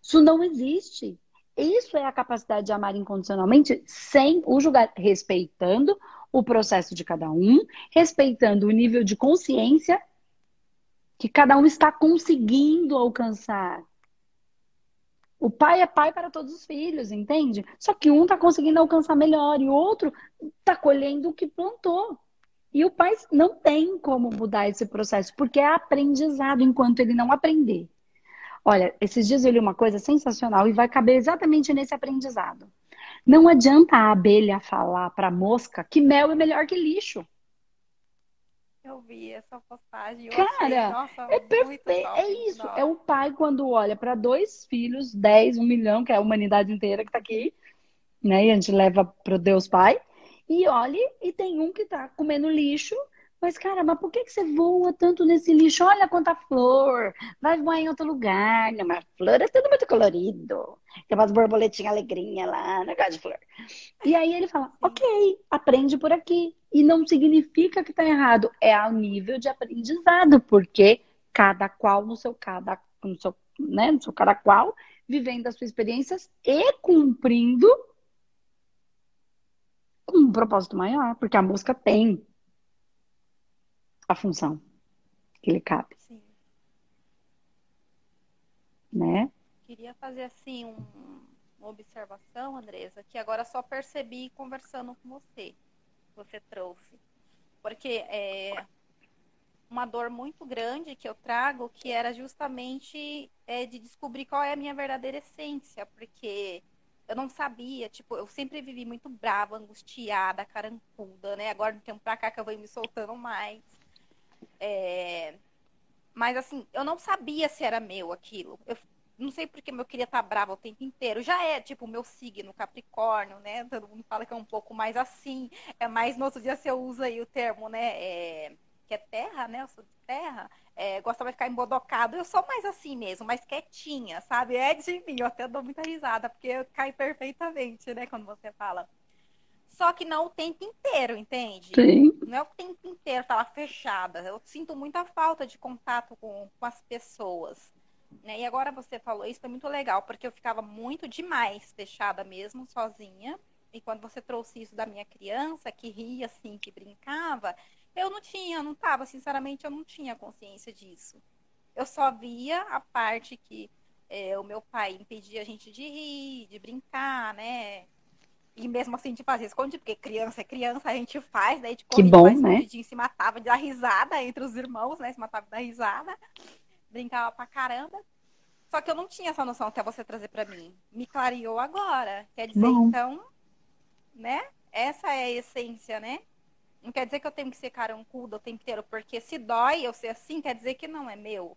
Isso não existe. Isso é a capacidade de amar incondicionalmente sem o julgar, respeitando o processo de cada um, respeitando o nível de consciência que cada um está conseguindo alcançar. O pai é pai para todos os filhos, entende? Só que um está conseguindo alcançar melhor e o outro está colhendo o que plantou. E o pai não tem como mudar esse processo, porque é aprendizado enquanto ele não aprender. Olha, esses dias eu li uma coisa sensacional e vai caber exatamente nesse aprendizado. Não adianta a abelha falar para a mosca que mel é melhor que lixo. Eu vi essa postagem. Cara, achei, nossa, é perfeito. É isso. É o pai quando olha para dois filhos, 10, um milhão, que é a humanidade inteira que tá aqui, né? E a gente leva pro Deus Pai. E olhe, e tem um que tá comendo lixo mas, cara, mas por que, que você voa tanto nesse lixo? Olha quanta flor. Vai voar em outro lugar. Não, mas flor é tudo muito colorido. Tem umas borboletinhas alegrinha lá, negócio de flor. E aí ele fala, ok, aprende por aqui. E não significa que tá errado. É ao nível de aprendizado, porque cada qual no seu cada, no seu, né, no seu cada qual, vivendo as suas experiências e cumprindo com um propósito maior, porque a música tem a função que lhe cabe. Sim. Né? Queria fazer assim um, uma observação, Andresa, que agora só percebi conversando com você, você trouxe. Porque é uma dor muito grande que eu trago, que era justamente é, de descobrir qual é a minha verdadeira essência, porque eu não sabia, tipo, eu sempre vivi muito brava, angustiada, carancuda, né? Agora, no tempo pra cá que eu venho me soltando mais. É... Mas assim, eu não sabia se era meu aquilo. Eu não sei porque eu queria estar brava o tempo inteiro. Já é, tipo, o meu signo, Capricórnio, né? Todo mundo fala que é um pouco mais assim. É mais no outro dia você usa aí o termo, né? É... Que é terra, né? Eu sou de terra. É, gostava de ficar embodocado. Eu sou mais assim mesmo, mais quietinha, sabe? É de mim. Eu até dou muita risada, porque cai perfeitamente, né? Quando você fala só que não o tempo inteiro, entende? Sim. Não é o tempo inteiro tá lá fechada. Eu sinto muita falta de contato com, com as pessoas. Né? E agora você falou isso, foi muito legal, porque eu ficava muito demais fechada mesmo, sozinha. E quando você trouxe isso da minha criança, que ria assim, que brincava, eu não tinha, não tava, sinceramente, eu não tinha consciência disso. Eu só via a parte que é, o meu pai impedia a gente de rir, de brincar, né? E mesmo assim, tipo, às vezes, esconde, porque criança é criança, a gente faz, daí, tipo, que bom, né? se matava de dar risada entre os irmãos, né? Se matava de dar risada, brincava pra caramba. Só que eu não tinha essa noção até você trazer para mim. Me clareou agora. Quer dizer, bom. então, né? Essa é a essência, né? Não quer dizer que eu tenho que ser carancuda o tempo inteiro, porque se dói eu ser assim, quer dizer que não é meu.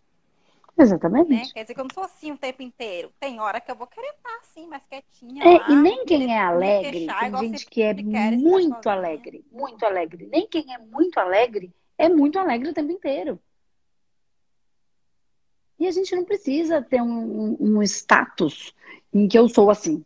Exatamente. Né? Quer dizer que eu não sou assim o tempo inteiro. Tem hora que eu vou querer estar assim, mais quietinha. É, lá, e nem quem é alegre, queixar, tem gente que é muito alegre, muito alegre. Nem quem é muito alegre é muito alegre o tempo inteiro. E a gente não precisa ter um, um, um status em que eu sou assim.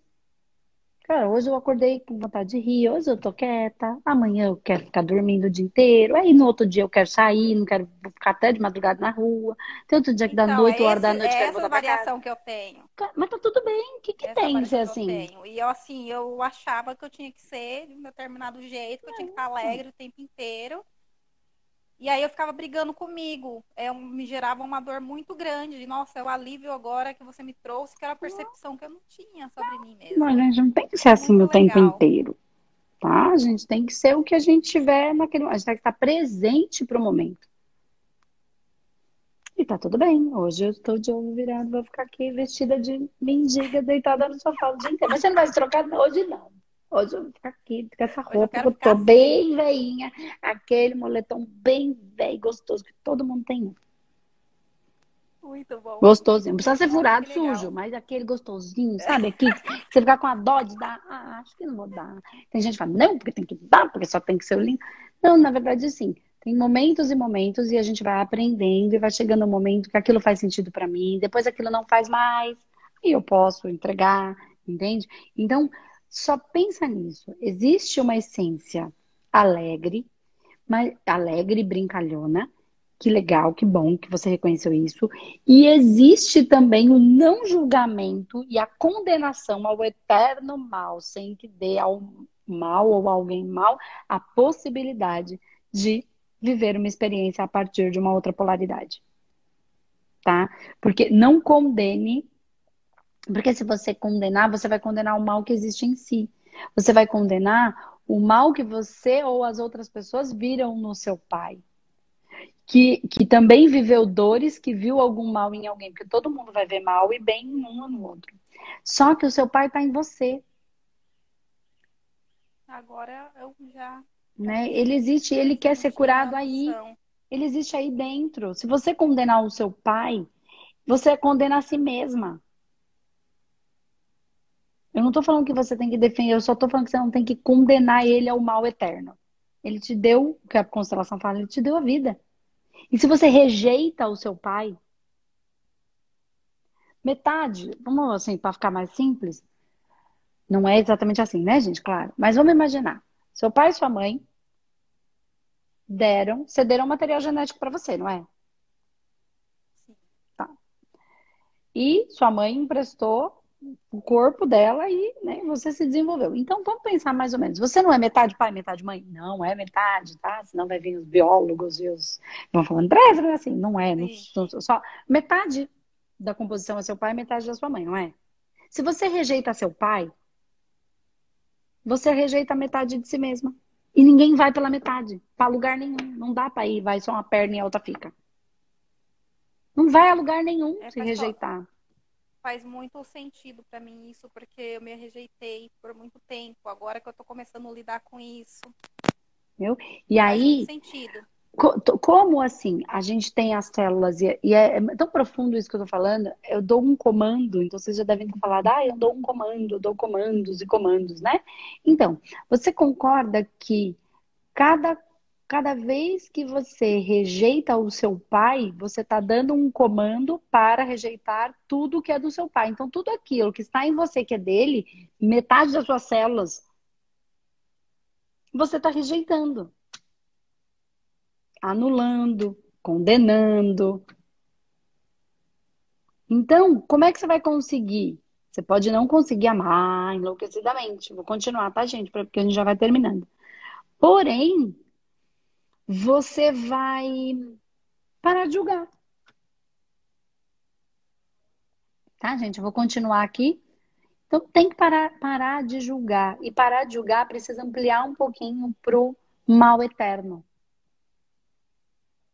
Cara, hoje eu acordei com vontade de rir, hoje eu tô quieta, amanhã eu quero ficar dormindo o dia inteiro, aí no outro dia eu quero sair, não quero ficar até de madrugada na rua. Tem outro dia que dá então, noite, hora da noite, é quero voltar casa. variação que eu tenho. Mas tá tudo bem, o que que essa tem ser assim? Eu tenho. E assim, eu achava que eu tinha que ser de um determinado jeito, que eu tinha que estar alegre o tempo inteiro. E aí eu ficava brigando comigo. É, me gerava uma dor muito grande. Nossa, é o alívio agora que você me trouxe, que era a percepção que eu não tinha sobre mim mesma. A gente não tem que ser assim muito o legal. tempo inteiro. Tá? A gente tem que ser o que a gente tiver naquele. A gente tem que estar presente para o momento. E tá tudo bem. Hoje eu estou de olho virado, vou ficar aqui vestida de mendiga, deitada no sofá o dia inteiro. Mas você não vai se trocar hoje, não. Hoje eu vou ficar aqui com essa roupa, eu, eu tô assim. bem veinha, aquele moletom bem velho, gostoso, que todo mundo tem Muito bom. Gostosinho. Não precisa ser furado, sujo, mas aquele gostosinho, sabe? Aqui, você ficar com a dó de dar, ah, acho que não vou dar. Tem gente que fala, não, porque tem que dar, porque só tem que ser o lindo. Não, na verdade, sim. Tem momentos e momentos e a gente vai aprendendo e vai chegando um momento que aquilo faz sentido para mim, depois aquilo não faz mais, e eu posso entregar, entende? Então, só pensa nisso. Existe uma essência alegre, mas alegre, brincalhona. Que legal, que bom que você reconheceu isso. E existe também o não julgamento e a condenação ao eterno mal, sem que dê ao mal ou alguém mal a possibilidade de viver uma experiência a partir de uma outra polaridade. Tá? Porque não condene porque se você condenar, você vai condenar o mal que existe em si. Você vai condenar o mal que você ou as outras pessoas viram no seu pai. Que, que também viveu dores, que viu algum mal em alguém. Porque todo mundo vai ver mal e bem em um ou no outro. Só que o seu pai está em você. Agora eu já. Né? Ele existe, ele quer ser curado aí. Ele existe aí dentro. Se você condenar o seu pai, você condena a si mesma. Eu não tô falando que você tem que defender, eu só tô falando que você não tem que condenar ele ao mal eterno. Ele te deu, o que a constelação fala, ele te deu a vida. E se você rejeita o seu pai, metade, vamos assim, para ficar mais simples, não é exatamente assim, né, gente? Claro. Mas vamos imaginar. Seu pai e sua mãe deram, cederam material genético para você, não é? Tá. E sua mãe emprestou o corpo dela e né, você se desenvolveu. Então vamos pensar mais ou menos. Você não é metade pai, metade mãe? Não é metade, tá? Senão vai vir os biólogos e os. Vão falando, breve, né? Assim, não é. Não, só metade da composição é seu pai, metade da sua mãe, não é? Se você rejeita seu pai, você rejeita metade de si mesma. E ninguém vai pela metade, para lugar nenhum. Não dá para ir, vai só uma perna e a outra fica. Não vai a lugar nenhum é, se rejeitar faz muito sentido para mim isso, porque eu me rejeitei por muito tempo. Agora que eu tô começando a lidar com isso. Meu? E faz aí. sentido. Como assim a gente tem as células, e é, é tão profundo isso que eu tô falando, eu dou um comando, então vocês já devem ter falado, ah, eu dou um comando, eu dou comandos e comandos, né? Então, você concorda que cada cada vez que você rejeita o seu pai, você está dando um comando para rejeitar tudo que é do seu pai. Então, tudo aquilo que está em você que é dele, metade das suas células, você está rejeitando, anulando, condenando. Então, como é que você vai conseguir? Você pode não conseguir amar enlouquecidamente. Vou continuar, tá, gente? Porque a gente já vai terminando. Porém, você vai parar de julgar. Tá, gente? Eu vou continuar aqui. Então, tem que parar, parar de julgar. E parar de julgar precisa ampliar um pouquinho pro mal eterno.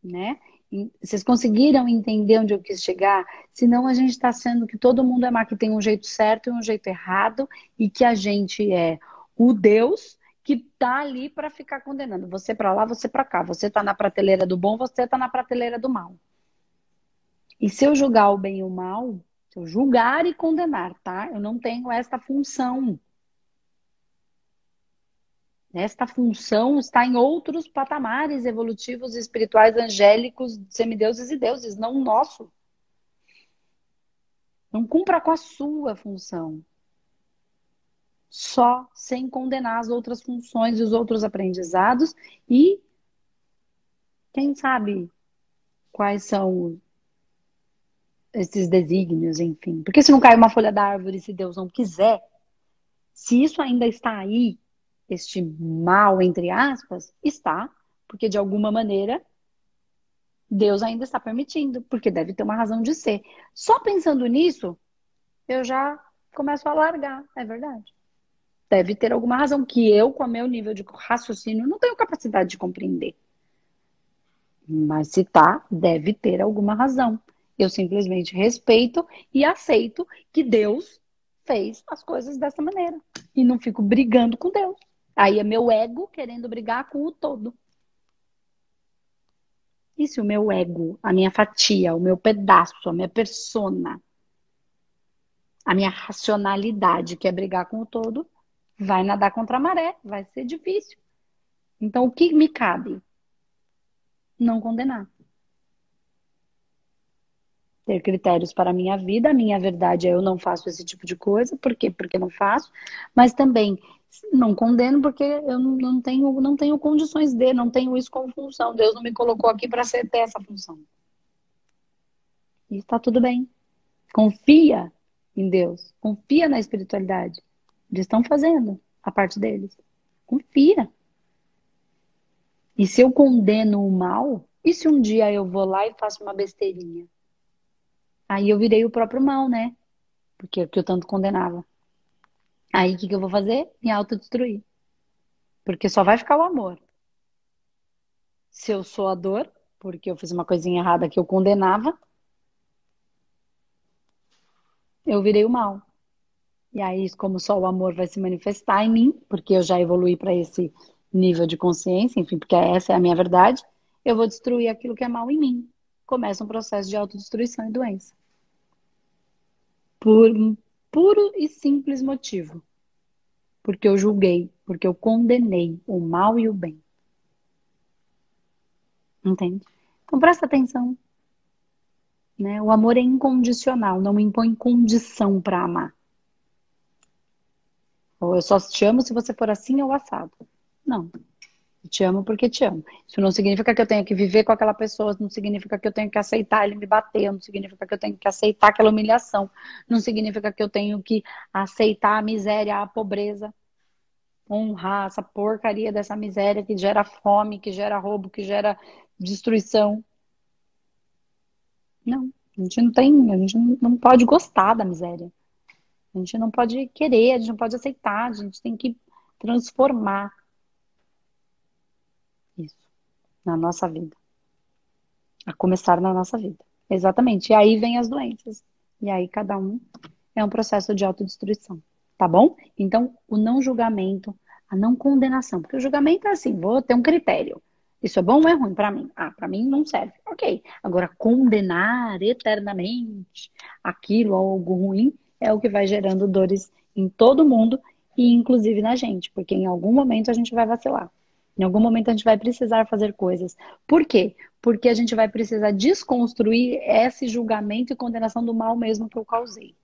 Né? E vocês conseguiram entender onde eu quis chegar? Senão a gente está sendo que todo mundo é má, que tem um jeito certo e um jeito errado, e que a gente é o Deus que tá ali para ficar condenando. Você para lá, você para cá. Você tá na prateleira do bom, você tá na prateleira do mal. E se eu julgar o bem e o mal, se eu julgar e condenar, tá? Eu não tenho esta função. Esta função está em outros patamares evolutivos, espirituais, angélicos, semideuses e deuses, não o nosso. Não cumpra com a sua função só sem condenar as outras funções e os outros aprendizados e quem sabe quais são esses desígnios, enfim. Porque se não cai uma folha da árvore, se Deus não quiser, se isso ainda está aí, este mal, entre aspas, está, porque de alguma maneira Deus ainda está permitindo, porque deve ter uma razão de ser. Só pensando nisso, eu já começo a largar, é verdade deve ter alguma razão que eu, com o meu nível de raciocínio, não tenho capacidade de compreender. Mas se tá, deve ter alguma razão. Eu simplesmente respeito e aceito que Deus fez as coisas dessa maneira. E não fico brigando com Deus. Aí é meu ego querendo brigar com o todo. E se o meu ego, a minha fatia, o meu pedaço, a minha persona, a minha racionalidade quer brigar com o todo, vai nadar contra a maré, vai ser difícil. Então, o que me cabe? Não condenar. Ter critérios para a minha vida, a minha verdade é eu não faço esse tipo de coisa, por quê? Porque não faço, mas também não condeno porque eu não tenho, não tenho condições de, não tenho isso como função. Deus não me colocou aqui para ter essa função. E está tudo bem. Confia em Deus, confia na espiritualidade. Eles estão fazendo a parte deles. Confia. E se eu condeno o mal, e se um dia eu vou lá e faço uma besteirinha? Aí eu virei o próprio mal, né? Porque é que eu tanto condenava. Aí o que, que eu vou fazer? Me autodestruir. Porque só vai ficar o amor. Se eu sou a dor, porque eu fiz uma coisinha errada que eu condenava, eu virei o mal. E aí, como só o amor vai se manifestar em mim, porque eu já evolui para esse nível de consciência, enfim, porque essa é a minha verdade, eu vou destruir aquilo que é mal em mim. Começa um processo de autodestruição e doença. Por puro e simples motivo. Porque eu julguei, porque eu condenei o mal e o bem. Entende? Então presta atenção. Né? O amor é incondicional, não impõe condição para amar. Ou eu só te amo se você for assim ou assado. Não. Eu te amo porque te amo. Isso não significa que eu tenha que viver com aquela pessoa, não significa que eu tenho que aceitar ele me bater, não significa que eu tenho que aceitar aquela humilhação, não significa que eu tenho que aceitar a miséria, a pobreza, honrar essa porcaria dessa miséria que gera fome, que gera roubo, que gera destruição. Não, a gente não tem, a gente não pode gostar da miséria. A gente não pode querer, a gente não pode aceitar, a gente tem que transformar isso na nossa vida. A começar na nossa vida. Exatamente. E aí vem as doenças. E aí cada um é um processo de autodestruição. Tá bom? Então, o não julgamento, a não condenação. Porque o julgamento é assim, vou ter um critério. Isso é bom ou é ruim para mim? Ah, para mim não serve. Ok. Agora, condenar eternamente aquilo, algo ruim, é o que vai gerando dores em todo mundo e inclusive na gente, porque em algum momento a gente vai vacilar. Em algum momento a gente vai precisar fazer coisas. Por quê? Porque a gente vai precisar desconstruir esse julgamento e condenação do mal mesmo que eu causei.